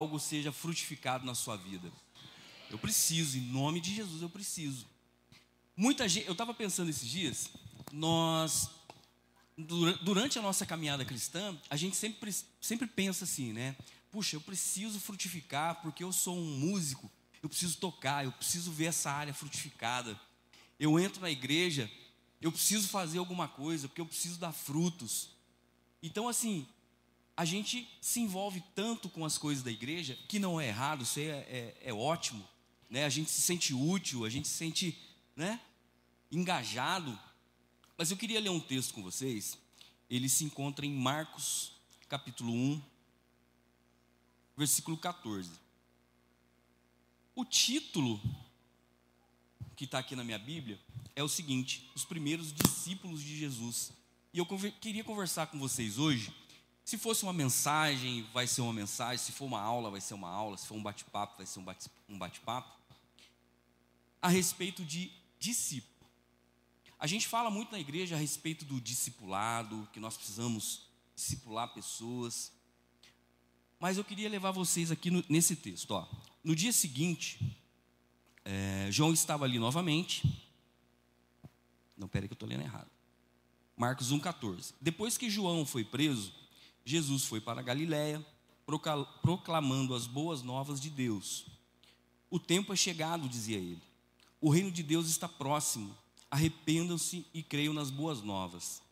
algo seja frutificado na sua vida. Eu preciso, em nome de Jesus, eu preciso. Muita gente, eu estava pensando esses dias, nós, durante a nossa caminhada cristã, a gente sempre, sempre pensa assim, né? Puxa, eu preciso frutificar porque eu sou um músico, eu preciso tocar, eu preciso ver essa área frutificada. Eu entro na igreja, eu preciso fazer alguma coisa, porque eu preciso dar frutos. Então, assim, a gente se envolve tanto com as coisas da igreja, que não é errado, isso é, é, é ótimo, né? a gente se sente útil, a gente se sente né, engajado. Mas eu queria ler um texto com vocês, ele se encontra em Marcos, capítulo 1, versículo 14. O título que está aqui na minha Bíblia é o seguinte: Os primeiros discípulos de Jesus. E eu queria conversar com vocês hoje se fosse uma mensagem, vai ser uma mensagem. Se for uma aula, vai ser uma aula. Se for um bate-papo, vai ser um bate-papo. A respeito de discípulo. A gente fala muito na igreja a respeito do discipulado, que nós precisamos discipular pessoas. Mas eu queria levar vocês aqui no, nesse texto. Ó. No dia seguinte, é, João estava ali novamente. Não, peraí que eu estou lendo errado. Marcos 1,14. Depois que João foi preso, Jesus foi para Galiléia, proclamando as boas novas de Deus. O tempo é chegado, dizia ele. O reino de Deus está próximo. Arrependam-se e creiam nas boas novas.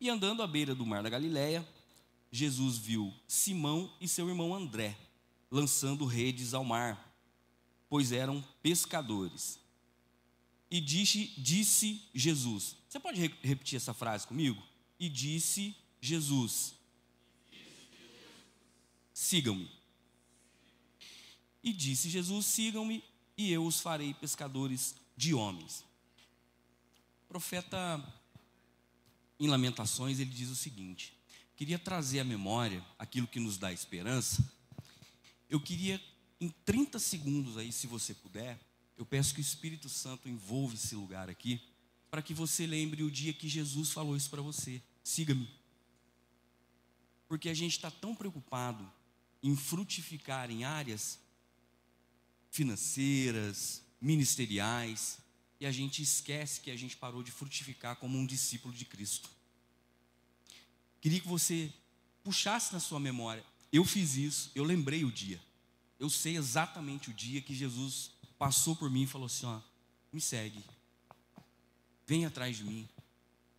E andando à beira do mar da Galiléia, Jesus viu Simão e seu irmão André lançando redes ao mar, pois eram pescadores. E disse, disse Jesus: Você pode repetir essa frase comigo? E disse Jesus: sigam-me. E disse Jesus: sigam-me, e eu os farei pescadores de homens. O profeta, em Lamentações, ele diz o seguinte: queria trazer à memória aquilo que nos dá esperança. Eu queria, em 30 segundos aí, se você puder, eu peço que o Espírito Santo envolva esse lugar aqui, para que você lembre o dia que Jesus falou isso para você: siga-me. Porque a gente está tão preocupado em frutificar em áreas financeiras, ministeriais, e a gente esquece que a gente parou de frutificar como um discípulo de Cristo. Queria que você puxasse na sua memória. Eu fiz isso, eu lembrei o dia. Eu sei exatamente o dia que Jesus passou por mim e falou assim: ó, me segue, vem atrás de mim,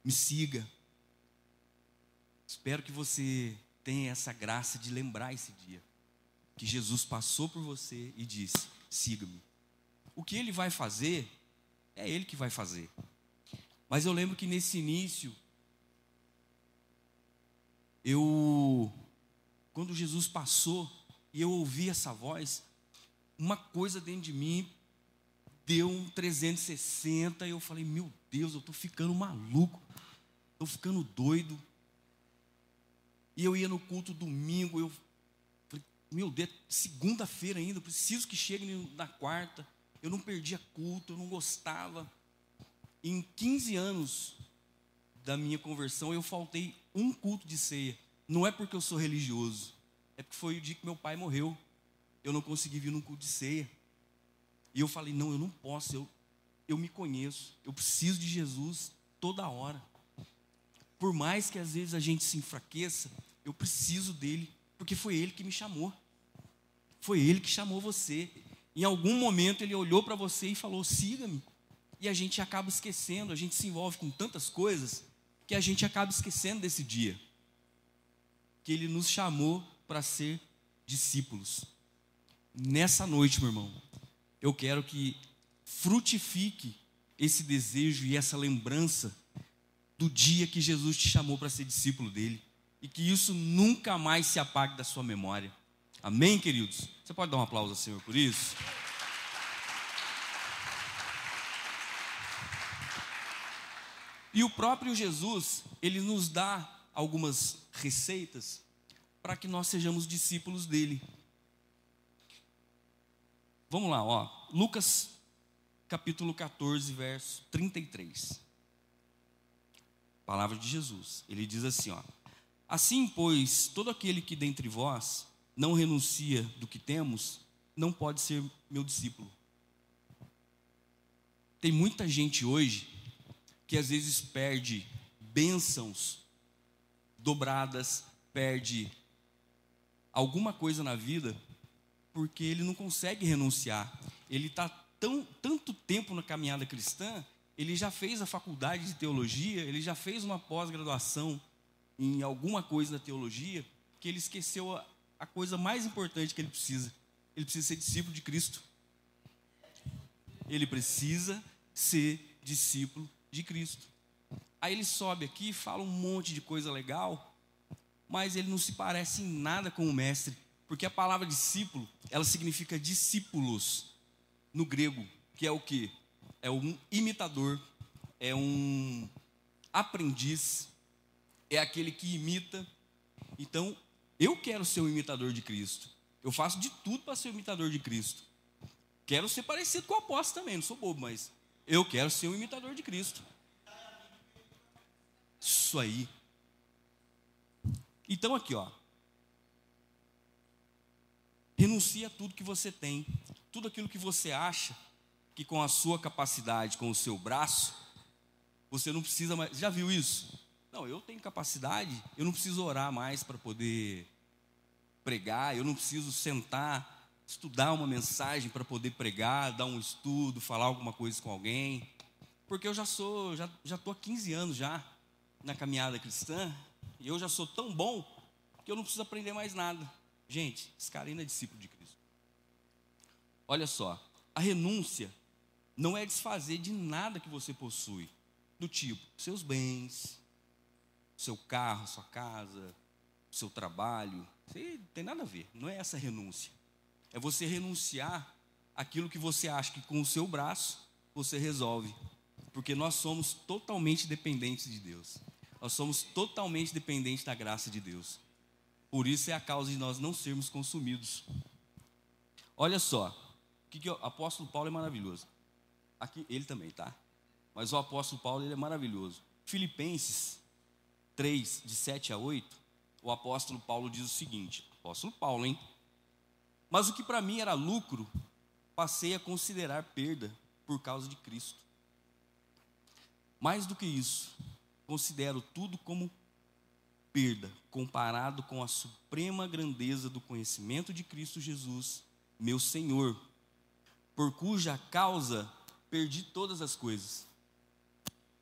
me siga. Espero que você tenha essa graça de lembrar esse dia que Jesus passou por você e disse: siga-me. O que ele vai fazer, é ele que vai fazer. Mas eu lembro que nesse início, eu, quando Jesus passou e eu ouvi essa voz, uma coisa dentro de mim deu um 360 e eu falei: Meu Deus, eu estou ficando maluco, estou ficando doido. E eu ia no culto domingo, eu falei, meu Deus, segunda-feira ainda, preciso que chegue na quarta. Eu não perdia culto, eu não gostava. Em 15 anos da minha conversão, eu faltei um culto de ceia. Não é porque eu sou religioso, é porque foi o dia que meu pai morreu. Eu não consegui vir num culto de ceia. E eu falei, não, eu não posso, eu, eu me conheço, eu preciso de Jesus toda hora. Por mais que às vezes a gente se enfraqueça, eu preciso dele, porque foi ele que me chamou. Foi ele que chamou você. Em algum momento ele olhou para você e falou: siga-me. E a gente acaba esquecendo, a gente se envolve com tantas coisas, que a gente acaba esquecendo desse dia. Que ele nos chamou para ser discípulos. Nessa noite, meu irmão, eu quero que frutifique esse desejo e essa lembrança do dia que Jesus te chamou para ser discípulo dele e que isso nunca mais se apague da sua memória. Amém, queridos? Você pode dar um aplauso ao Senhor por isso? E o próprio Jesus, ele nos dá algumas receitas para que nós sejamos discípulos dele. Vamos lá, ó. Lucas capítulo 14, verso 33. Palavra de Jesus. Ele diz assim, ó: Assim, pois, todo aquele que dentre vós não renuncia do que temos, não pode ser meu discípulo. Tem muita gente hoje que às vezes perde bênçãos dobradas, perde alguma coisa na vida, porque ele não consegue renunciar. Ele está tão tanto tempo na caminhada cristã, ele já fez a faculdade de teologia, ele já fez uma pós-graduação em alguma coisa da teologia, que ele esqueceu a, a coisa mais importante que ele precisa. Ele precisa ser discípulo de Cristo. Ele precisa ser discípulo de Cristo. Aí ele sobe aqui, fala um monte de coisa legal, mas ele não se parece em nada com o mestre, porque a palavra discípulo, ela significa discípulos no grego, que é o que? É um imitador, é um aprendiz, é aquele que imita. Então, eu quero ser um imitador de Cristo. Eu faço de tudo para ser um imitador de Cristo. Quero ser parecido com o apóstolo também, não sou bobo, mas eu quero ser um imitador de Cristo. Isso aí. Então aqui, ó. Renuncia a tudo que você tem, tudo aquilo que você acha que com a sua capacidade, com o seu braço, você não precisa mais. Já viu isso? Não, eu tenho capacidade, eu não preciso orar mais para poder pregar, eu não preciso sentar, estudar uma mensagem para poder pregar, dar um estudo, falar alguma coisa com alguém, porque eu já sou, já já estou há 15 anos já na caminhada cristã, e eu já sou tão bom que eu não preciso aprender mais nada. Gente, esse cara ainda é discípulo de Cristo. Olha só, a renúncia não é desfazer de nada que você possui, do tipo seus bens, seu carro, sua casa, seu trabalho. Isso não tem nada a ver, não é essa renúncia. É você renunciar aquilo que você acha que com o seu braço você resolve. Porque nós somos totalmente dependentes de Deus. Nós somos totalmente dependentes da graça de Deus. Por isso é a causa de nós não sermos consumidos. Olha só, o que, que o apóstolo Paulo é maravilhoso. Aqui ele também, tá? Mas o apóstolo Paulo ele é maravilhoso. Filipenses 3, de 7 a 8, o apóstolo Paulo diz o seguinte: apóstolo Paulo, hein? Mas o que para mim era lucro, passei a considerar perda por causa de Cristo. Mais do que isso, considero tudo como perda comparado com a suprema grandeza do conhecimento de Cristo Jesus, meu Senhor, por cuja causa perdi todas as coisas.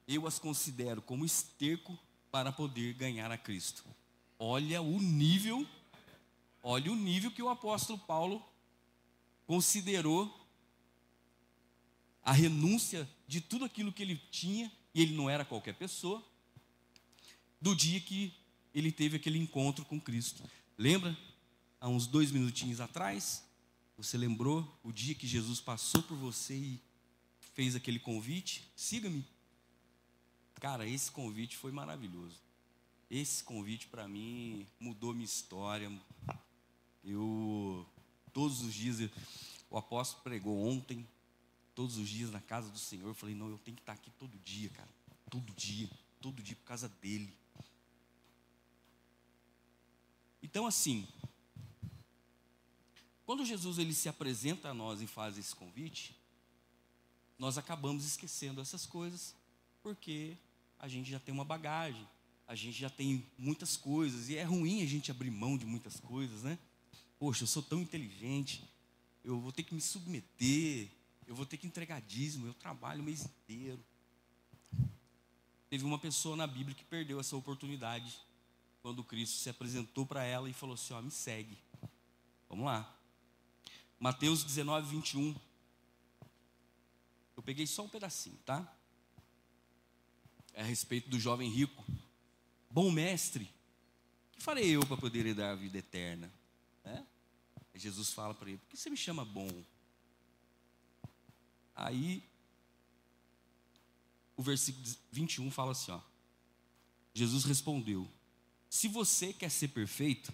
Eu as considero como esterco para poder ganhar a Cristo. Olha o nível, olha o nível que o apóstolo Paulo considerou a renúncia de tudo aquilo que ele tinha, e ele não era qualquer pessoa, do dia que ele teve aquele encontro com Cristo. Lembra? Há uns dois minutinhos atrás, você lembrou o dia que Jesus passou por você e fez aquele convite? Siga-me. Cara, esse convite foi maravilhoso. Esse convite para mim mudou minha história. Eu todos os dias o apóstolo pregou ontem, todos os dias na casa do Senhor. Eu falei, não, eu tenho que estar aqui todo dia, cara. Todo dia, todo dia por causa dele. Então, assim, quando Jesus ele se apresenta a nós e faz esse convite, nós acabamos esquecendo essas coisas, porque a gente já tem uma bagagem, a gente já tem muitas coisas, e é ruim a gente abrir mão de muitas coisas, né? Poxa, eu sou tão inteligente, eu vou ter que me submeter, eu vou ter que entregar dízimo, eu trabalho o mês inteiro. Teve uma pessoa na Bíblia que perdeu essa oportunidade quando Cristo se apresentou para ela e falou assim: Ó, me segue. Vamos lá. Mateus 19, 21. Eu peguei só um pedacinho, tá? É a respeito do jovem rico. Bom mestre, que farei eu para poder herdar a vida eterna? É? Jesus fala para ele: Por que você me chama bom? Aí, o versículo 21 fala assim: ó, Jesus respondeu: se você quer ser perfeito,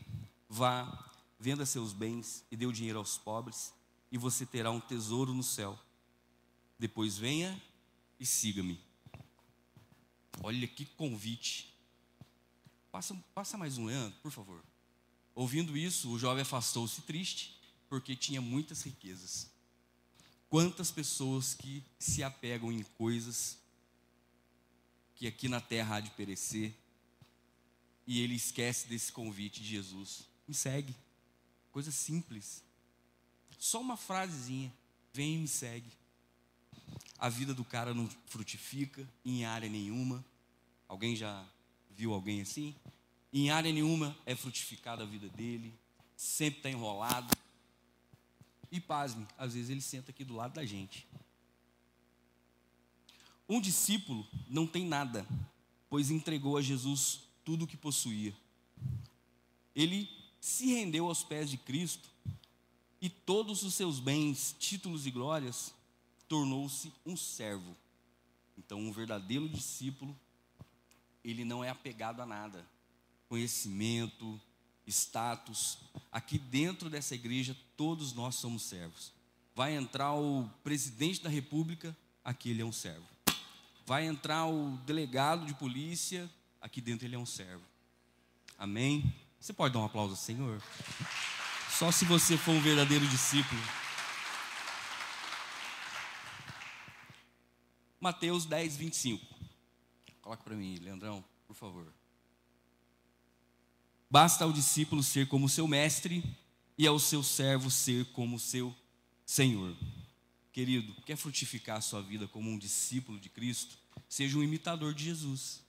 vá, venda seus bens e dê o dinheiro aos pobres, e você terá um tesouro no céu. Depois venha e siga-me. Olha que convite. Passa, passa mais um, Leandro, por favor. Ouvindo isso, o jovem afastou-se triste, porque tinha muitas riquezas. Quantas pessoas que se apegam em coisas que aqui na terra há de perecer, e ele esquece desse convite de Jesus. Me segue. Coisa simples. Só uma frasezinha. Vem e me segue. A vida do cara não frutifica em área nenhuma. Alguém já viu alguém assim? Em área nenhuma é frutificada a vida dele. Sempre está enrolado. E pasme, às vezes ele senta aqui do lado da gente. Um discípulo não tem nada, pois entregou a Jesus tudo o que possuía. Ele se rendeu aos pés de Cristo e todos os seus bens, títulos e glórias, tornou-se um servo. Então, um verdadeiro discípulo, ele não é apegado a nada. Conhecimento, status. Aqui dentro dessa igreja, todos nós somos servos. Vai entrar o presidente da república, aqui ele é um servo. Vai entrar o delegado de polícia, aqui dentro ele é um servo. Amém? Você pode dar um aplauso ao Senhor? Só se você for um verdadeiro discípulo. Mateus 10, 25. Coloca para mim, Leandrão, por favor. Basta ao discípulo ser como seu mestre e ao seu servo ser como seu senhor. Querido, quer frutificar a sua vida como um discípulo de Cristo? Seja um imitador de Jesus.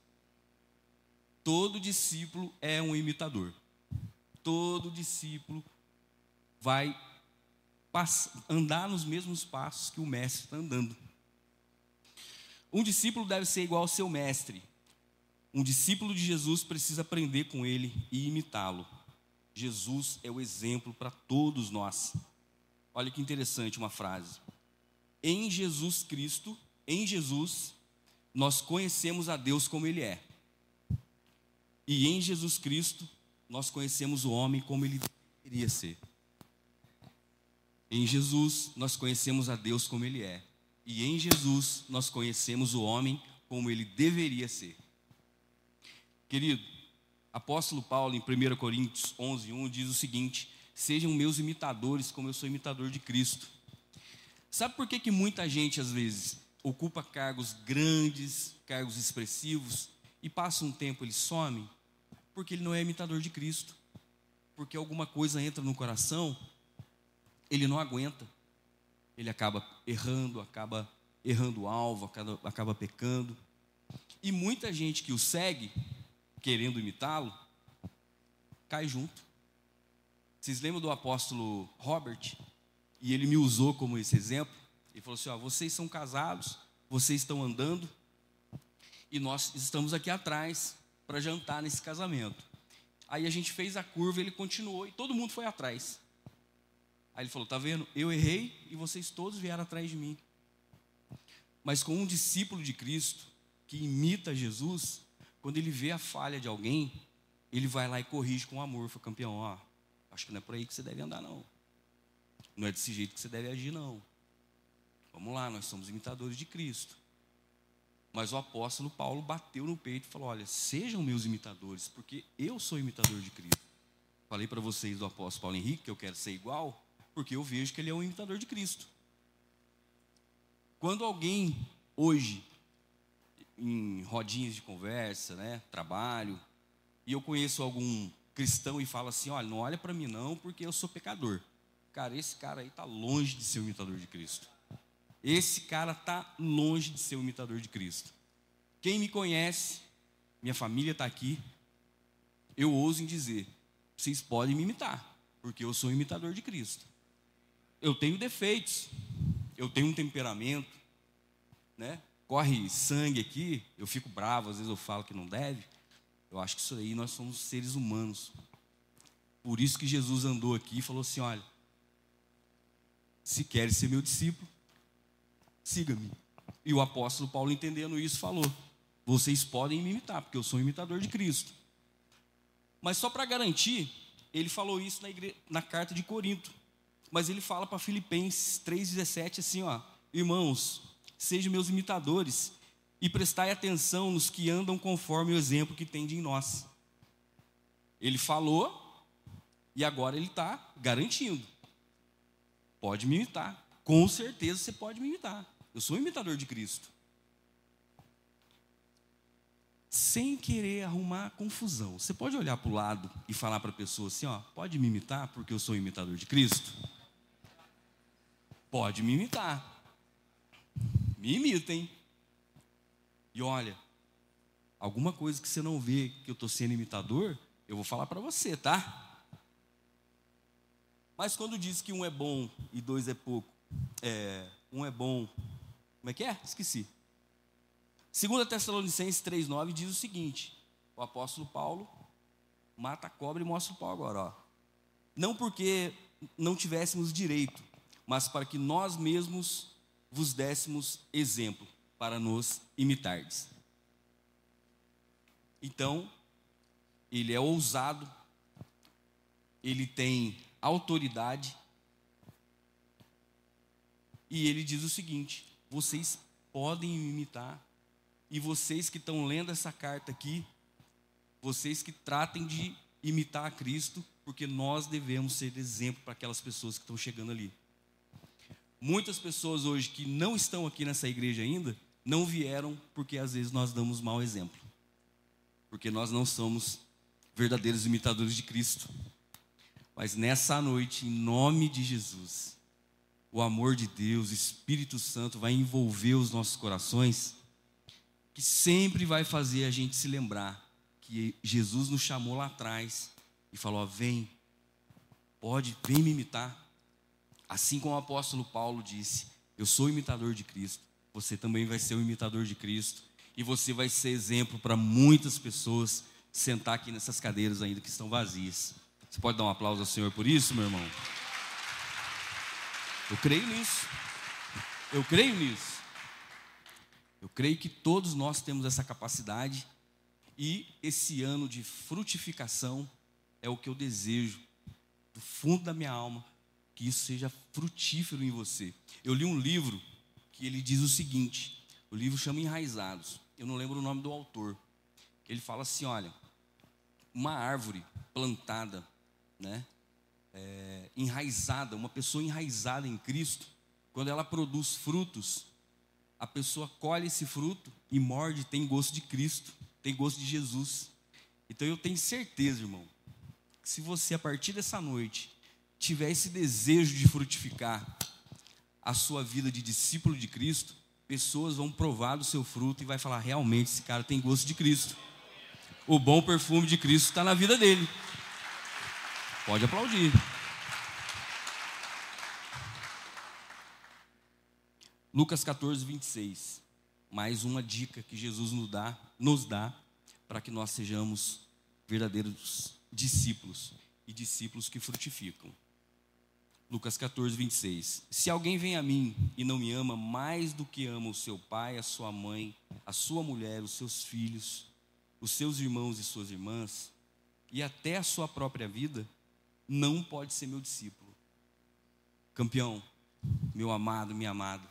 Todo discípulo é um imitador. Todo discípulo vai andar nos mesmos passos que o mestre está andando. Um discípulo deve ser igual ao seu mestre. Um discípulo de Jesus precisa aprender com ele e imitá-lo. Jesus é o exemplo para todos nós. Olha que interessante uma frase. Em Jesus Cristo, em Jesus, nós conhecemos a Deus como Ele é. E em Jesus Cristo, nós conhecemos o homem como ele deveria ser. Em Jesus, nós conhecemos a Deus como ele é. E em Jesus, nós conhecemos o homem como ele deveria ser. Querido, apóstolo Paulo, em 1 Coríntios 11, 1, diz o seguinte: Sejam meus imitadores, como eu sou imitador de Cristo. Sabe por que, que muita gente, às vezes, ocupa cargos grandes, cargos expressivos, e passa um tempo ele some, porque ele não é imitador de Cristo. Porque alguma coisa entra no coração, ele não aguenta. Ele acaba errando, acaba errando o alvo, acaba, acaba pecando. E muita gente que o segue, querendo imitá-lo, cai junto. Vocês lembram do apóstolo Robert? E ele me usou como esse exemplo. Ele falou assim: ó, vocês são casados, vocês estão andando, e nós estamos aqui atrás para jantar nesse casamento. Aí a gente fez a curva, ele continuou e todo mundo foi atrás. Aí ele falou: Tá vendo? Eu errei e vocês todos vieram atrás de mim. Mas com um discípulo de Cristo que imita Jesus, quando ele vê a falha de alguém, ele vai lá e corrige com amor. Foi campeão, ó. Acho que não é por aí que você deve andar, não. Não é desse jeito que você deve agir, não. Vamos lá, nós somos imitadores de Cristo. Mas o apóstolo Paulo bateu no peito e falou: Olha, sejam meus imitadores, porque eu sou imitador de Cristo. Falei para vocês do apóstolo Paulo Henrique que eu quero ser igual, porque eu vejo que ele é um imitador de Cristo. Quando alguém hoje, em rodinhas de conversa, né, trabalho, e eu conheço algum cristão e fala assim: Olha, não olha para mim não, porque eu sou pecador. Cara, esse cara aí está longe de ser um imitador de Cristo. Esse cara está longe de ser o imitador de Cristo. Quem me conhece, minha família está aqui, eu ouso em dizer: vocês podem me imitar, porque eu sou um imitador de Cristo. Eu tenho defeitos, eu tenho um temperamento, né? corre sangue aqui, eu fico bravo, às vezes eu falo que não deve. Eu acho que isso aí nós somos seres humanos. Por isso que Jesus andou aqui e falou assim: olha, se queres ser meu discípulo, siga-me. E o apóstolo Paulo, entendendo isso, falou: vocês podem me imitar, porque eu sou um imitador de Cristo. Mas só para garantir, ele falou isso na, igre... na carta de Corinto. Mas ele fala para Filipenses 3,17 assim: ó, irmãos, sejam meus imitadores e prestai atenção nos que andam conforme o exemplo que tem em nós. Ele falou, E agora ele está garantindo. Pode me imitar. Com certeza você pode me imitar. Eu sou um imitador de Cristo. Sem querer arrumar confusão. Você pode olhar para o lado e falar para a pessoa assim: ó, pode me imitar porque eu sou um imitador de Cristo? Pode me imitar. Me imitem. E olha, alguma coisa que você não vê que eu estou sendo imitador, eu vou falar para você, tá? Mas quando diz que um é bom e dois é pouco, é, um é bom, como é que é? Esqueci. 2 Tessalonicenses 3,9 diz o seguinte: o apóstolo Paulo mata a cobra e mostra o pau agora, ó. Não porque não tivéssemos direito, mas para que nós mesmos vos dessemos exemplo para nos imitardes. Então, ele é ousado, ele tem autoridade, e ele diz o seguinte: vocês podem me imitar, e vocês que estão lendo essa carta aqui, vocês que tratem de imitar a Cristo, porque nós devemos ser exemplo para aquelas pessoas que estão chegando ali. Muitas pessoas hoje que não estão aqui nessa igreja ainda, não vieram porque às vezes nós damos mau exemplo porque nós não somos verdadeiros imitadores de Cristo. Mas nessa noite, em nome de Jesus, o amor de Deus, o Espírito Santo vai envolver os nossos corações, que sempre vai fazer a gente se lembrar que Jesus nos chamou lá atrás e falou: vem, pode, vem me imitar. Assim como o apóstolo Paulo disse: Eu sou imitador de Cristo, você também vai ser o imitador de Cristo e você vai ser exemplo para muitas pessoas sentar aqui nessas cadeiras ainda que estão vazias. Você pode dar um aplauso ao Senhor por isso, meu irmão? Eu creio nisso. Eu creio nisso. Eu creio que todos nós temos essa capacidade e esse ano de frutificação é o que eu desejo do fundo da minha alma, que isso seja frutífero em você. Eu li um livro que ele diz o seguinte: o livro chama Enraizados eu não lembro o nome do autor. Ele fala assim: olha, uma árvore plantada, né, é, enraizada, uma pessoa enraizada em Cristo, quando ela produz frutos, a pessoa colhe esse fruto e morde, tem gosto de Cristo, tem gosto de Jesus. Então eu tenho certeza, irmão, que se você a partir dessa noite tiver esse desejo de frutificar a sua vida de discípulo de Cristo, pessoas vão provar do seu fruto e vai falar: realmente esse cara tem gosto de Cristo. O bom perfume de Cristo está na vida dele. Pode aplaudir. Lucas 14, 26. Mais uma dica que Jesus nos dá, nos dá para que nós sejamos verdadeiros discípulos e discípulos que frutificam. Lucas 14, 26. Se alguém vem a mim e não me ama mais do que ama o seu pai, a sua mãe, a sua mulher, os seus filhos, os seus irmãos e suas irmãs, e até a sua própria vida, não pode ser meu discípulo. Campeão, meu amado, minha amada,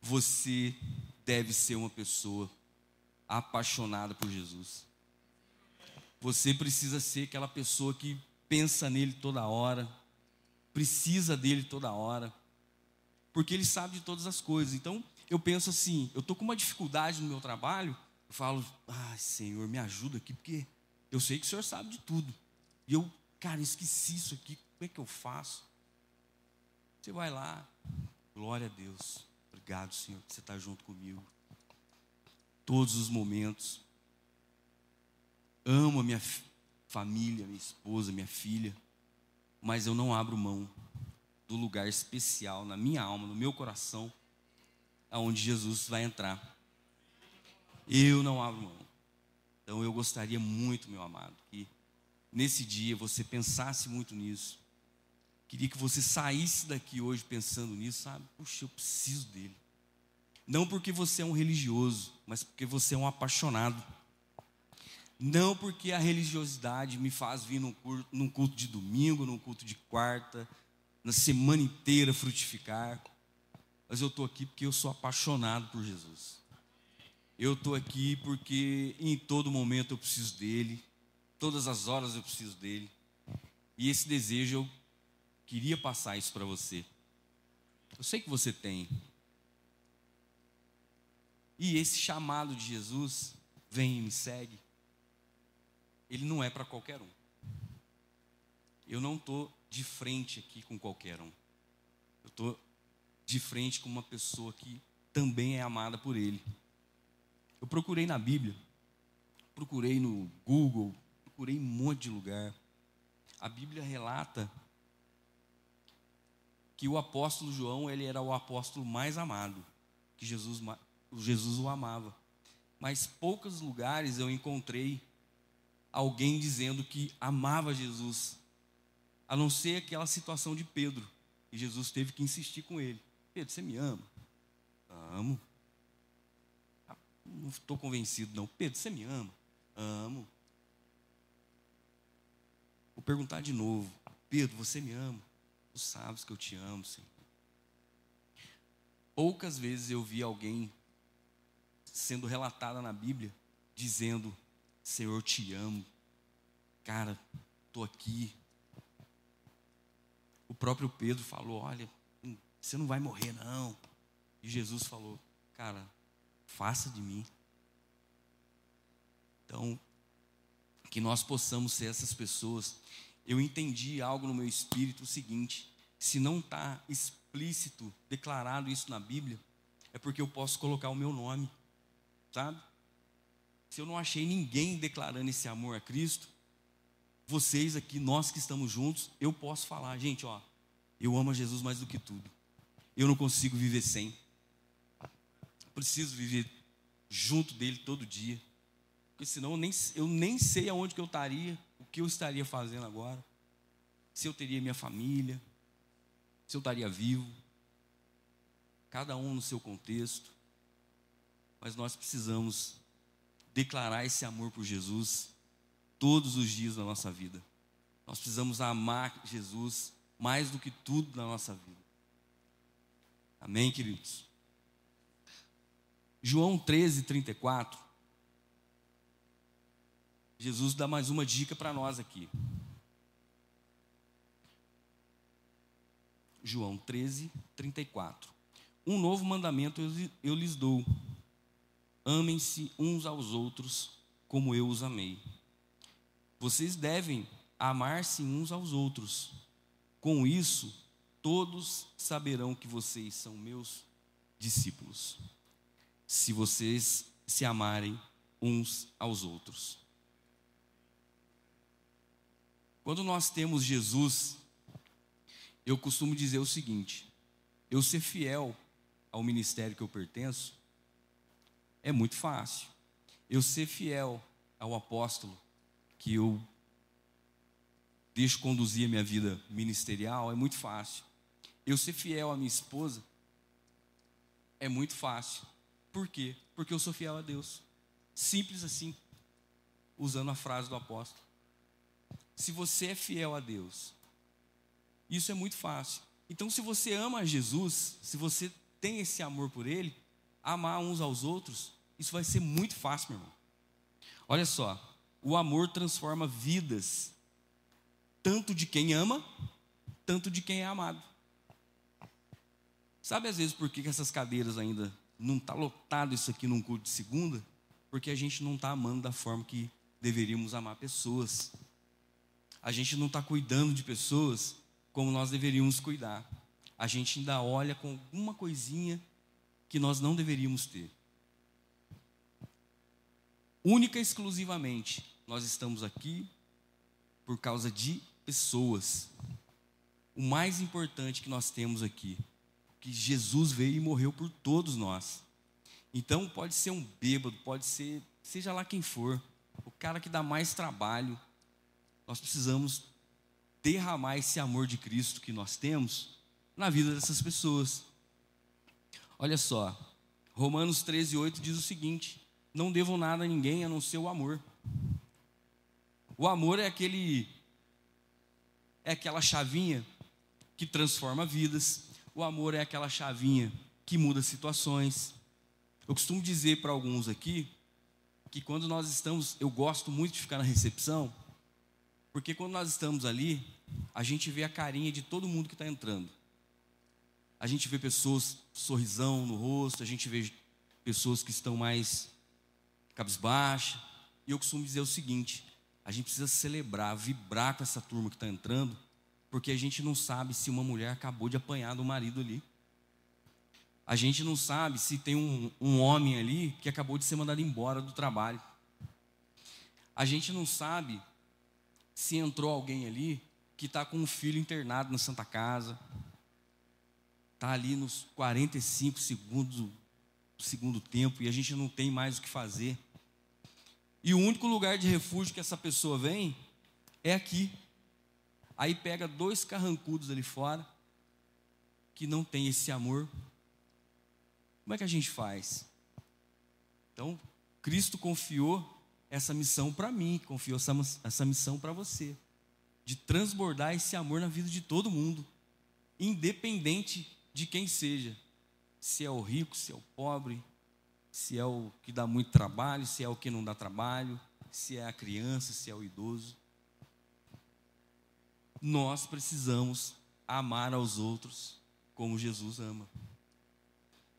você deve ser uma pessoa apaixonada por Jesus. Você precisa ser aquela pessoa que pensa nele toda hora precisa dele toda hora, porque ele sabe de todas as coisas. Então, eu penso assim: eu estou com uma dificuldade no meu trabalho, eu falo, ai, Senhor, me ajuda aqui, porque eu sei que o Senhor sabe de tudo. E eu, cara, esqueci isso aqui, como é que eu faço? Você vai lá, glória a Deus, obrigado, Senhor, que você está junto comigo. Todos os momentos. Amo a minha família, minha esposa, minha filha mas eu não abro mão do lugar especial na minha alma, no meu coração, aonde Jesus vai entrar. Eu não abro mão. Então eu gostaria muito, meu amado, que nesse dia você pensasse muito nisso. Queria que você saísse daqui hoje pensando nisso, sabe? Puxa, eu preciso dele. Não porque você é um religioso, mas porque você é um apaixonado. Não porque a religiosidade me faz vir num culto, num culto de domingo, num culto de quarta, na semana inteira frutificar, mas eu estou aqui porque eu sou apaixonado por Jesus. Eu estou aqui porque em todo momento eu preciso dele, todas as horas eu preciso dele. E esse desejo eu queria passar isso para você. Eu sei que você tem. E esse chamado de Jesus, vem e me segue, ele não é para qualquer um. Eu não estou de frente aqui com qualquer um. Eu estou de frente com uma pessoa que também é amada por Ele. Eu procurei na Bíblia, procurei no Google, procurei um monte de lugar. A Bíblia relata que o apóstolo João ele era o apóstolo mais amado, que Jesus, Jesus o amava. Mas poucos lugares eu encontrei alguém dizendo que amava Jesus, a não ser aquela situação de Pedro, e Jesus teve que insistir com ele. Pedro, você me ama? Amo. Ah, não estou convencido, não. Pedro, você me ama? Amo. Vou perguntar de novo. Pedro, você me ama? Tu sabes que eu te amo, Senhor. Poucas vezes eu vi alguém sendo relatada na Bíblia dizendo: Senhor, te amo. Cara, estou aqui. O próprio Pedro falou: Olha, você não vai morrer, não. E Jesus falou: Cara, faça de mim. Então, que nós possamos ser essas pessoas. Eu entendi algo no meu espírito o seguinte: se não está explícito, declarado isso na Bíblia, é porque eu posso colocar o meu nome, sabe? Se eu não achei ninguém declarando esse amor a Cristo, vocês aqui, nós que estamos juntos, eu posso falar, gente, ó, eu amo a Jesus mais do que tudo eu não consigo viver sem. Preciso viver junto dele todo dia. Porque senão eu nem, eu nem sei aonde que eu estaria, o que eu estaria fazendo agora. Se eu teria minha família, se eu estaria vivo. Cada um no seu contexto. Mas nós precisamos declarar esse amor por Jesus todos os dias da nossa vida. Nós precisamos amar Jesus mais do que tudo na nossa vida. Amém, queridos? João 13, 34. Jesus dá mais uma dica para nós aqui. João 13, 34. Um novo mandamento eu lhes dou: amem-se uns aos outros como eu os amei. Vocês devem amar-se uns aos outros. Com isso, todos saberão que vocês são meus discípulos, se vocês se amarem uns aos outros. Quando nós temos Jesus, eu costumo dizer o seguinte: eu ser fiel ao ministério que eu pertenço é muito fácil. Eu ser fiel ao apóstolo que eu deixo conduzir a minha vida ministerial é muito fácil. Eu ser fiel à minha esposa é muito fácil. Por quê? Porque eu sou fiel a Deus. Simples assim. Usando a frase do apóstolo. Se você é fiel a Deus, isso é muito fácil. Então, se você ama Jesus, se você tem esse amor por Ele, amar uns aos outros, isso vai ser muito fácil, meu irmão. Olha só, o amor transforma vidas, tanto de quem ama, tanto de quem é amado. Sabe às vezes por que essas cadeiras ainda não está lotado isso aqui num culto de segunda? Porque a gente não está amando da forma que deveríamos amar pessoas. A gente não está cuidando de pessoas como nós deveríamos cuidar. A gente ainda olha com alguma coisinha que nós não deveríamos ter. Única e exclusivamente, nós estamos aqui por causa de pessoas. O mais importante que nós temos aqui que Jesus veio e morreu por todos nós. Então pode ser um bêbado, pode ser, seja lá quem for, o cara que dá mais trabalho. Nós precisamos derramar esse amor de Cristo que nós temos na vida dessas pessoas. Olha só, Romanos 13, 8 diz o seguinte: Não devo nada a ninguém a não ser o amor. O amor é aquele, é aquela chavinha que transforma vidas, o amor é aquela chavinha que muda situações. Eu costumo dizer para alguns aqui que quando nós estamos, eu gosto muito de ficar na recepção, porque quando nós estamos ali, a gente vê a carinha de todo mundo que está entrando. A gente vê pessoas sorrisão no rosto, a gente vê pessoas que estão mais cabisbaixa. E eu costumo dizer o seguinte: a gente precisa celebrar, vibrar com essa turma que está entrando, porque a gente não sabe se uma mulher acabou de apanhar do marido ali. A gente não sabe se tem um, um homem ali que acabou de ser mandado embora do trabalho. A gente não sabe se entrou alguém ali que está com um filho internado na Santa Casa, está ali nos 45 segundos do segundo tempo e a gente não tem mais o que fazer. E o único lugar de refúgio que essa pessoa vem é aqui. Aí pega dois carrancudos ali fora, que não tem esse amor. Como é que a gente faz? Então, Cristo confiou essa missão para mim, confiou essa, essa missão para você, de transbordar esse amor na vida de todo mundo, independente de quem seja, se é o rico, se é o pobre, se é o que dá muito trabalho, se é o que não dá trabalho, se é a criança, se é o idoso. Nós precisamos amar aos outros como Jesus ama.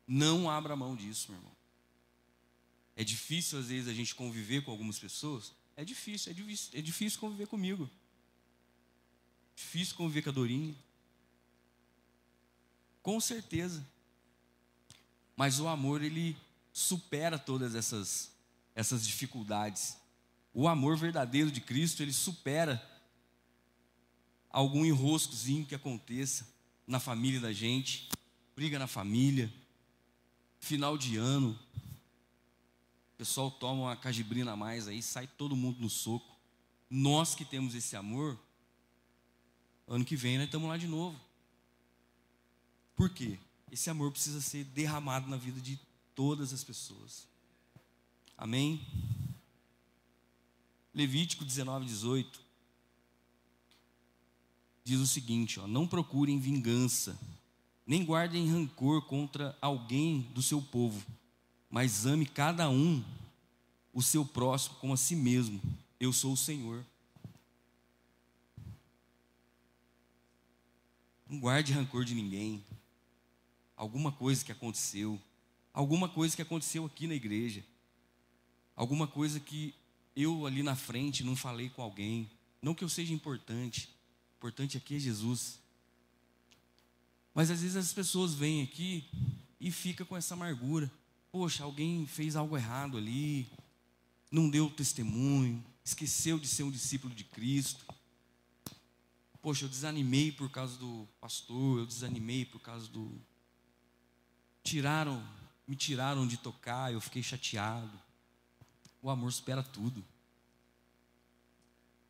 Não abra mão disso, meu irmão. É difícil às vezes a gente conviver com algumas pessoas. É difícil, é difícil, é difícil conviver comigo. Difícil conviver com a Dorinha. Com certeza. Mas o amor, ele supera todas essas, essas dificuldades. O amor verdadeiro de Cristo, ele supera algum enroscozinho que aconteça na família da gente, briga na família, final de ano, o pessoal toma uma cajibrina a mais aí, sai todo mundo no soco. Nós que temos esse amor, ano que vem nós estamos lá de novo. Por quê? Esse amor precisa ser derramado na vida de todas as pessoas. Amém? Levítico 19, 18 diz o seguinte: ó, não procurem vingança, nem guardem rancor contra alguém do seu povo, mas ame cada um o seu próximo como a si mesmo. Eu sou o Senhor. Não guarde rancor de ninguém. Alguma coisa que aconteceu, alguma coisa que aconteceu aqui na igreja, alguma coisa que eu ali na frente não falei com alguém, não que eu seja importante, importante aqui é Jesus. Mas às vezes as pessoas vêm aqui e fica com essa amargura. Poxa, alguém fez algo errado ali, não deu testemunho, esqueceu de ser um discípulo de Cristo. Poxa, eu desanimei por causa do pastor, eu desanimei por causa do. Tiraram me tiraram de tocar, eu fiquei chateado. O amor supera tudo.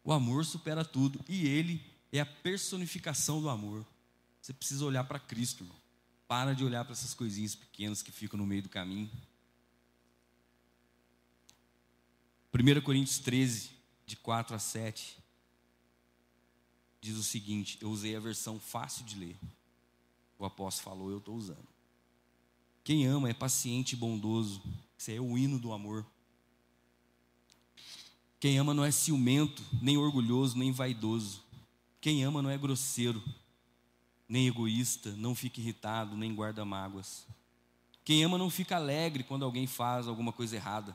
O amor supera tudo. E ele é a personificação do amor. Você precisa olhar para Cristo, irmão. Para de olhar para essas coisinhas pequenas que ficam no meio do caminho. 1 Coríntios 13, de 4 a 7, diz o seguinte: Eu usei a versão fácil de ler. O apóstolo falou, eu estou usando. Quem ama é paciente e bondoso. Isso é o hino do amor. Quem ama não é ciumento, nem orgulhoso, nem vaidoso. Quem ama não é grosseiro, nem egoísta, não fica irritado, nem guarda mágoas. Quem ama não fica alegre quando alguém faz alguma coisa errada,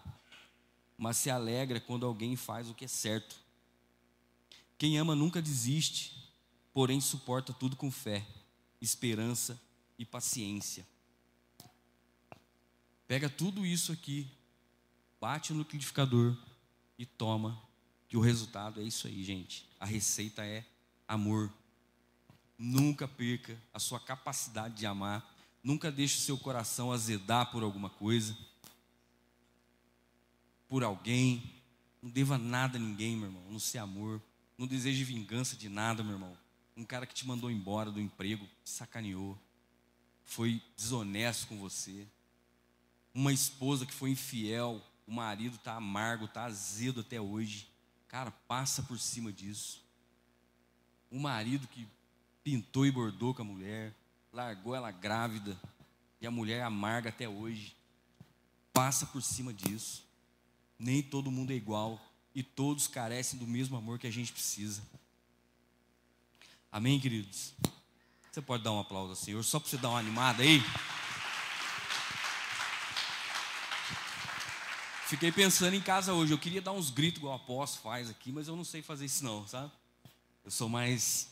mas se alegra quando alguém faz o que é certo. Quem ama nunca desiste, porém suporta tudo com fé, esperança e paciência. Pega tudo isso aqui, bate no liquidificador e toma, que o resultado é isso aí, gente. A receita é amor. Nunca perca a sua capacidade de amar. Nunca deixe o seu coração azedar por alguma coisa, por alguém. Não deva nada a ninguém, meu irmão. Não ser amor. Não deseje vingança de nada, meu irmão. Um cara que te mandou embora do emprego, te sacaneou, foi desonesto com você uma esposa que foi infiel, o marido está amargo, está azedo até hoje. Cara, passa por cima disso. O marido que pintou e bordou com a mulher, largou ela grávida, e a mulher amarga até hoje. Passa por cima disso. Nem todo mundo é igual, e todos carecem do mesmo amor que a gente precisa. Amém, queridos? Você pode dar um aplauso ao Senhor, só para você dar uma animada aí? Fiquei pensando em casa hoje, eu queria dar uns gritos igual o apóstolo faz aqui, mas eu não sei fazer isso não, sabe? Eu sou mais.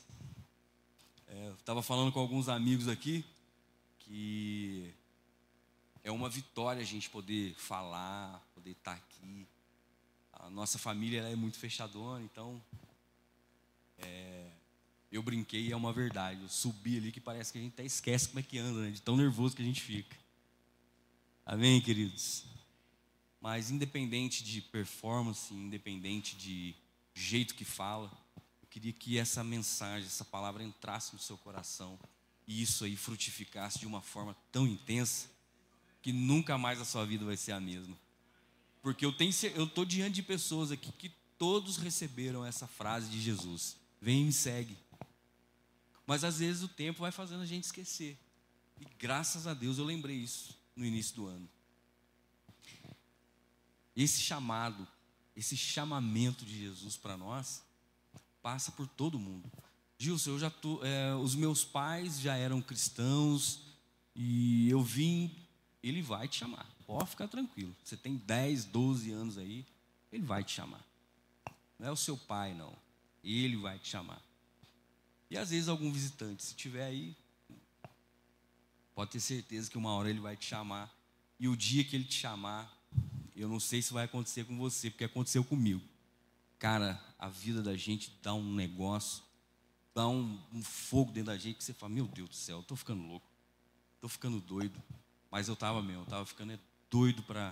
É, Estava falando com alguns amigos aqui que é uma vitória a gente poder falar, poder estar aqui. A nossa família é muito fechadona, então é, eu brinquei e é uma verdade. Eu subi ali que parece que a gente até esquece como é que anda, né? de tão nervoso que a gente fica. Amém, queridos? Mas independente de performance, independente de jeito que fala, eu queria que essa mensagem, essa palavra entrasse no seu coração e isso aí frutificasse de uma forma tão intensa que nunca mais a sua vida vai ser a mesma. Porque eu tenho eu tô diante de pessoas aqui que todos receberam essa frase de Jesus: "Vem e me segue". Mas às vezes o tempo vai fazendo a gente esquecer. E graças a Deus eu lembrei isso no início do ano. Esse chamado, esse chamamento de Jesus para nós, passa por todo mundo. Gilson, eu já tô, é, os meus pais já eram cristãos e eu vim, ele vai te chamar. Pode ficar tranquilo. Você tem 10, 12 anos aí, ele vai te chamar. Não é o seu pai, não. Ele vai te chamar. E às vezes algum visitante, se tiver aí, pode ter certeza que uma hora ele vai te chamar. E o dia que ele te chamar, eu não sei se vai acontecer com você, porque aconteceu comigo. Cara, a vida da gente dá um negócio, dá um, um fogo dentro da gente que você fala: Meu Deus do céu, eu estou ficando louco, estou ficando doido. Mas eu estava mesmo, eu estava ficando é, doido para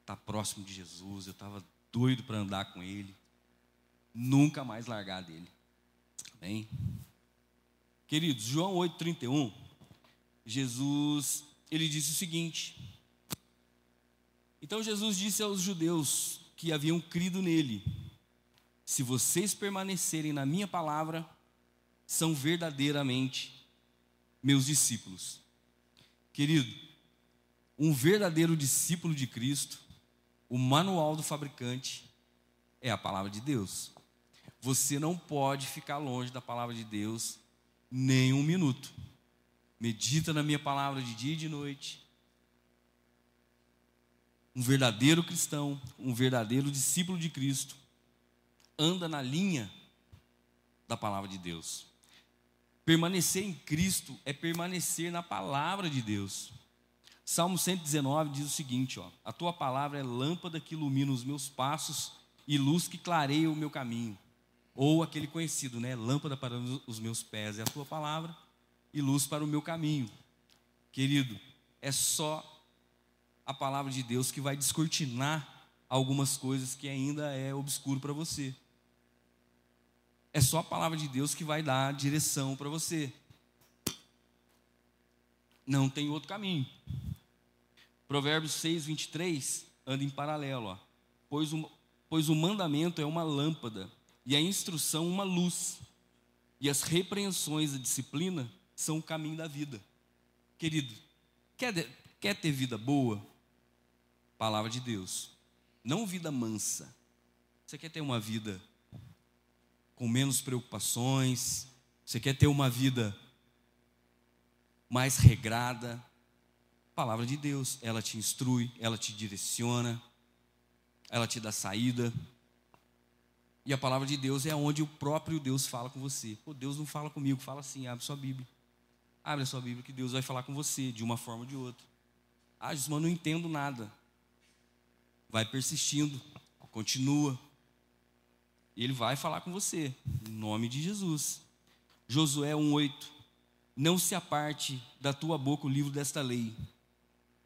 estar tá próximo de Jesus, eu estava doido para andar com Ele, nunca mais largar dele. Amém? Queridos, João 8,31, Jesus, ele disse o seguinte: então Jesus disse aos judeus que haviam crido nele: Se vocês permanecerem na minha palavra, são verdadeiramente meus discípulos. Querido, um verdadeiro discípulo de Cristo, o manual do fabricante é a palavra de Deus. Você não pode ficar longe da palavra de Deus nem um minuto. Medita na minha palavra de dia e de noite um verdadeiro cristão, um verdadeiro discípulo de Cristo, anda na linha da palavra de Deus. Permanecer em Cristo é permanecer na palavra de Deus. Salmo 119 diz o seguinte: ó, A tua palavra é lâmpada que ilumina os meus passos e luz que clareia o meu caminho. Ou aquele conhecido, né? Lâmpada para os meus pés é a tua palavra e luz para o meu caminho. Querido, é só a palavra de Deus que vai descortinar algumas coisas que ainda é obscuro para você. É só a palavra de Deus que vai dar direção para você. Não tem outro caminho. Provérbios 6, 23 anda em paralelo. Ó. Pois, o, pois o mandamento é uma lâmpada e a instrução uma luz. E as repreensões, a disciplina, são o caminho da vida. Querido, quer, quer ter vida boa? Palavra de Deus. Não vida mansa. Você quer ter uma vida com menos preocupações? Você quer ter uma vida mais regrada? Palavra de Deus, ela te instrui, ela te direciona, ela te dá saída. E a palavra de Deus é onde o próprio Deus fala com você. Pô, Deus não fala comigo, fala assim, abre sua Bíblia. Abre a sua Bíblia que Deus vai falar com você de uma forma ou de outra. Ah, Jesus, mas não entendo nada vai persistindo, continua. E ele vai falar com você, em nome de Jesus. Josué 1,8: Não se aparte da tua boca o livro desta lei,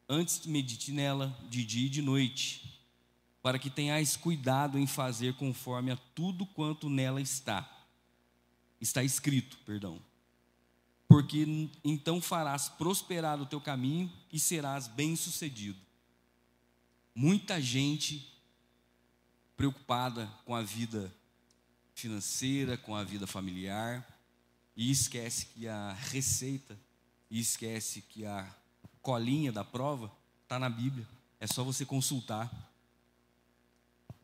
antes medite nela de dia e de noite, para que tenhais cuidado em fazer conforme a tudo quanto nela está. Está escrito, perdão. Porque então farás prosperar o teu caminho e serás bem-sucedido. Muita gente preocupada com a vida financeira, com a vida familiar, e esquece que a receita, e esquece que a colinha da prova está na Bíblia. É só você consultar.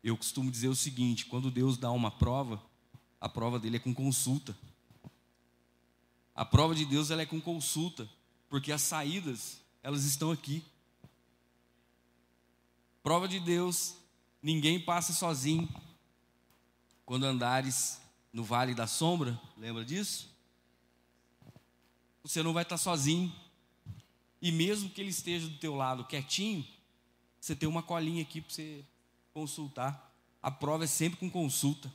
Eu costumo dizer o seguinte: quando Deus dá uma prova, a prova dele é com consulta. A prova de Deus ela é com consulta, porque as saídas, elas estão aqui. Prova de Deus, ninguém passa sozinho. Quando andares no vale da sombra, lembra disso? Você não vai estar sozinho. E mesmo que ele esteja do teu lado quietinho, você tem uma colinha aqui para você consultar. A prova é sempre com consulta.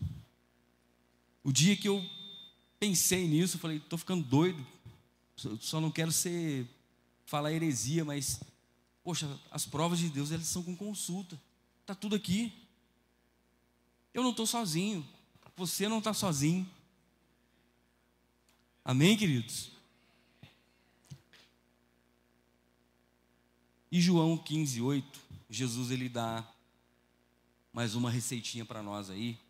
O dia que eu pensei nisso, eu falei, estou ficando doido. Só não quero ser falar heresia, mas poxa, as provas de Deus elas são com consulta. Tá tudo aqui. Eu não estou sozinho. Você não está sozinho. Amém, queridos? E João 15, 8, Jesus ele dá mais uma receitinha para nós aí,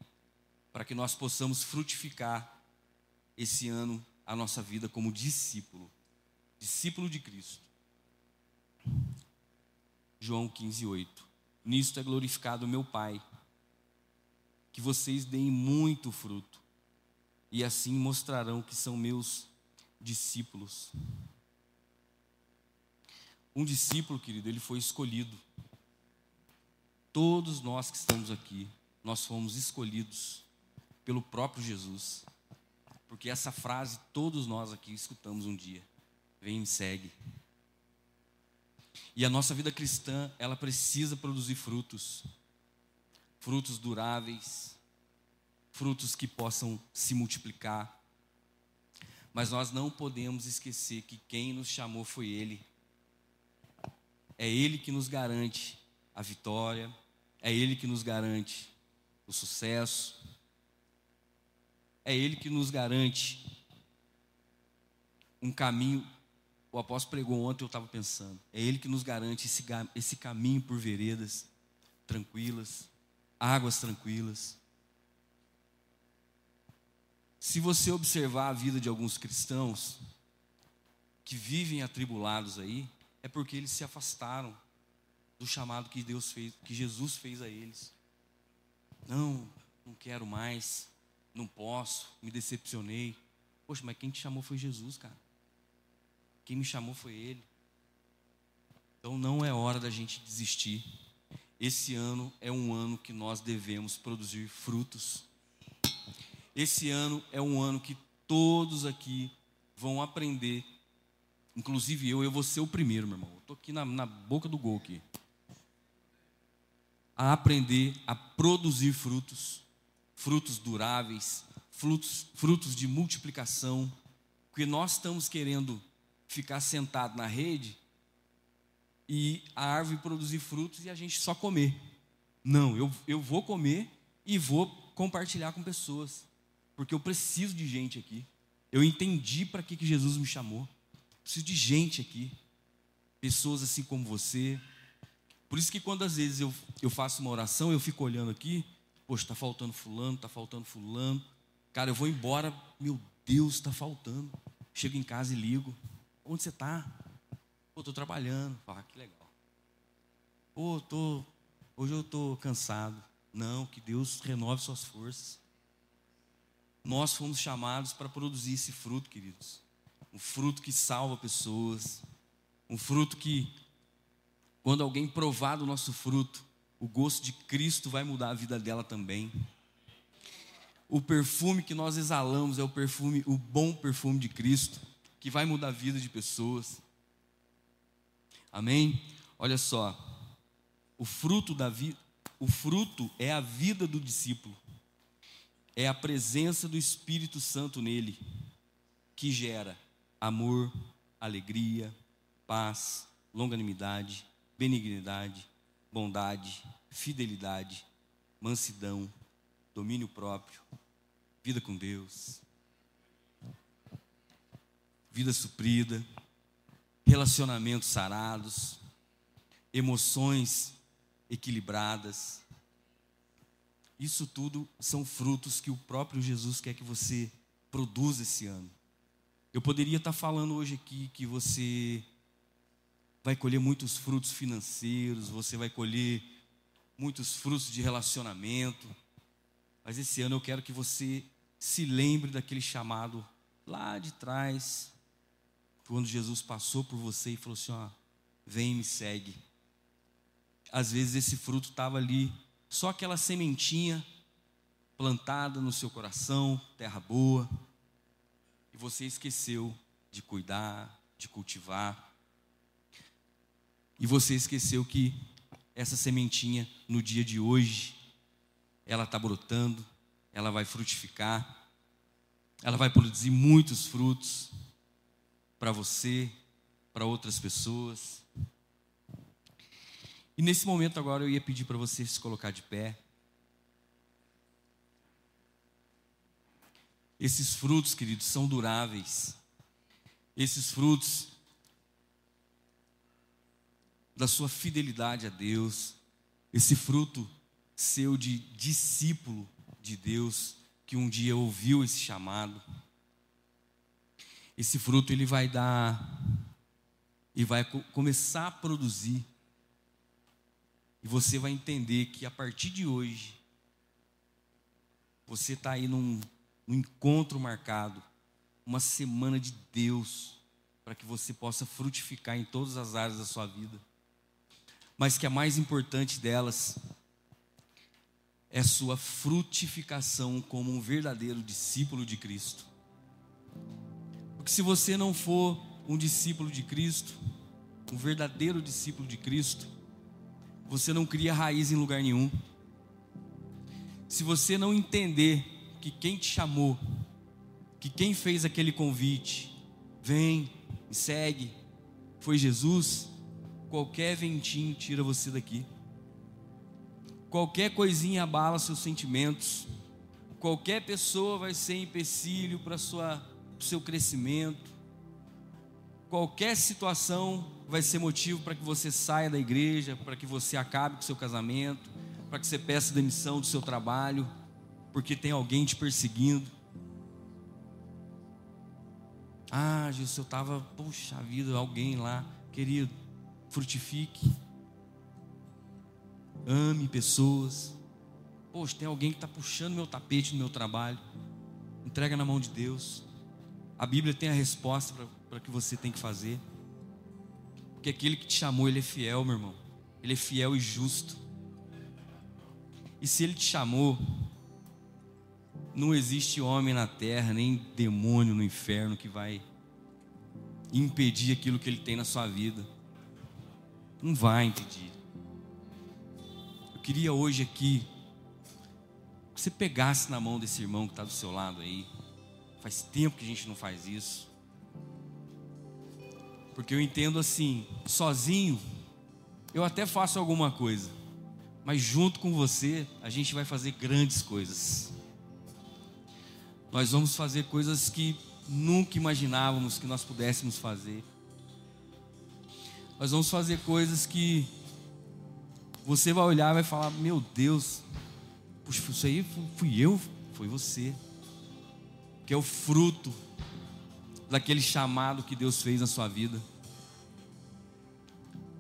para que nós possamos frutificar esse ano a nossa vida como discípulo, discípulo de Cristo. João 15, 8. Nisto é glorificado meu Pai, que vocês deem muito fruto, e assim mostrarão que são meus discípulos. Um discípulo, querido, ele foi escolhido. Todos nós que estamos aqui, nós fomos escolhidos pelo próprio Jesus. Porque essa frase todos nós aqui escutamos um dia. Vem e me segue. E a nossa vida cristã, ela precisa produzir frutos. Frutos duráveis, frutos que possam se multiplicar. Mas nós não podemos esquecer que quem nos chamou foi Ele. É Ele que nos garante a vitória, é Ele que nos garante o sucesso, é Ele que nos garante um caminho. O apóstolo pregou ontem, eu estava pensando. É Ele que nos garante esse, esse caminho por veredas tranquilas, águas tranquilas. Se você observar a vida de alguns cristãos que vivem atribulados aí, é porque eles se afastaram do chamado que Deus fez, que Jesus fez a eles. Não, não quero mais não posso, me decepcionei. Poxa, mas quem te chamou foi Jesus, cara. Quem me chamou foi Ele. Então não é hora da gente desistir. Esse ano é um ano que nós devemos produzir frutos. Esse ano é um ano que todos aqui vão aprender. Inclusive eu, eu vou ser o primeiro, meu irmão. Estou aqui na, na boca do gol aqui. A aprender a produzir frutos frutos duráveis, frutos, frutos de multiplicação, porque nós estamos querendo ficar sentado na rede e a árvore produzir frutos e a gente só comer. Não, eu, eu vou comer e vou compartilhar com pessoas, porque eu preciso de gente aqui. Eu entendi para que, que Jesus me chamou. Preciso de gente aqui, pessoas assim como você. Por isso que quando às vezes eu, eu faço uma oração, eu fico olhando aqui Poxa, está faltando fulano, está faltando fulano. Cara, eu vou embora, meu Deus, está faltando. Chego em casa e ligo. Onde você está? Pô, estou trabalhando. Ah, que legal. Pô, tô, hoje eu estou cansado. Não, que Deus renove suas forças. Nós fomos chamados para produzir esse fruto, queridos. Um fruto que salva pessoas. Um fruto que, quando alguém provar do nosso fruto, o gosto de Cristo vai mudar a vida dela também. O perfume que nós exalamos é o perfume, o bom perfume de Cristo, que vai mudar a vida de pessoas. Amém? Olha só. O fruto da vida, o fruto é a vida do discípulo. É a presença do Espírito Santo nele que gera amor, alegria, paz, longanimidade, benignidade, bondade, fidelidade, mansidão, domínio próprio, vida com Deus, vida suprida, relacionamentos sarados, emoções equilibradas. Isso tudo são frutos que o próprio Jesus quer que você produza esse ano. Eu poderia estar falando hoje aqui que você vai colher muitos frutos financeiros, você vai colher muitos frutos de relacionamento. Mas esse ano eu quero que você se lembre daquele chamado lá de trás, quando Jesus passou por você e falou assim: ó, vem e me segue. Às vezes esse fruto estava ali, só aquela sementinha plantada no seu coração, terra boa, e você esqueceu de cuidar, de cultivar. E você esqueceu que essa sementinha, no dia de hoje, ela está brotando, ela vai frutificar, ela vai produzir muitos frutos para você, para outras pessoas. E nesse momento agora eu ia pedir para você se colocar de pé. Esses frutos, queridos, são duráveis. Esses frutos da sua fidelidade a Deus, esse fruto seu de discípulo de Deus, que um dia ouviu esse chamado. Esse fruto ele vai dar e vai começar a produzir. E você vai entender que a partir de hoje você está aí num um encontro marcado, uma semana de Deus, para que você possa frutificar em todas as áreas da sua vida. Mas que a mais importante delas é sua frutificação como um verdadeiro discípulo de Cristo. Porque se você não for um discípulo de Cristo, um verdadeiro discípulo de Cristo, você não cria raiz em lugar nenhum. Se você não entender que quem te chamou, que quem fez aquele convite, vem e segue, foi Jesus, qualquer ventinho tira você daqui. Qualquer coisinha abala seus sentimentos. Qualquer pessoa vai ser empecilho para o seu crescimento. Qualquer situação vai ser motivo para que você saia da igreja, para que você acabe com o seu casamento, para que você peça demissão do seu trabalho porque tem alguém te perseguindo. Ah, Jesus, eu estava, puxa vida, alguém lá, querido, frutifique, ame pessoas. Poxa, tem alguém que está puxando meu tapete no meu trabalho. Entrega na mão de Deus. A Bíblia tem a resposta para o que você tem que fazer. Porque aquele que te chamou, ele é fiel, meu irmão. Ele é fiel e justo. E se ele te chamou, não existe homem na terra, nem demônio no inferno que vai impedir aquilo que ele tem na sua vida. Não vai impedir. Eu queria hoje aqui que você pegasse na mão desse irmão que está do seu lado aí. Faz tempo que a gente não faz isso. Porque eu entendo assim, sozinho, eu até faço alguma coisa, mas junto com você, a gente vai fazer grandes coisas nós vamos fazer coisas que nunca imaginávamos que nós pudéssemos fazer. Nós vamos fazer coisas que você vai olhar e vai falar: Meu Deus, puxa, isso aí fui eu, foi você. Que é o fruto daquele chamado que Deus fez na sua vida.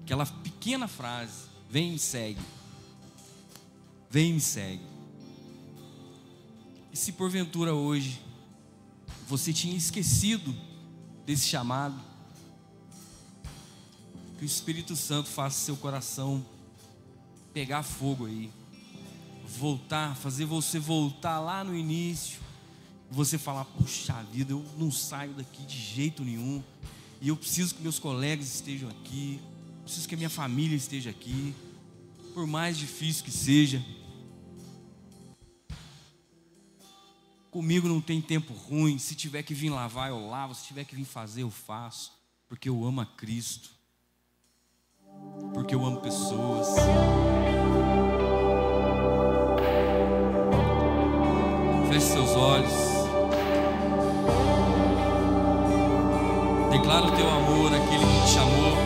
Aquela pequena frase: Vem e me segue. Vem e me segue. E se porventura hoje você tinha esquecido desse chamado, que o Espírito Santo faça seu coração pegar fogo aí, voltar, fazer você voltar lá no início, você falar: puxa vida, eu não saio daqui de jeito nenhum, e eu preciso que meus colegas estejam aqui, preciso que a minha família esteja aqui, por mais difícil que seja. Comigo não tem tempo ruim. Se tiver que vir lavar, eu lavo. Se tiver que vir fazer, eu faço. Porque eu amo a Cristo. Porque eu amo pessoas. Feche seus olhos. Declara o teu amor àquele que te chamou.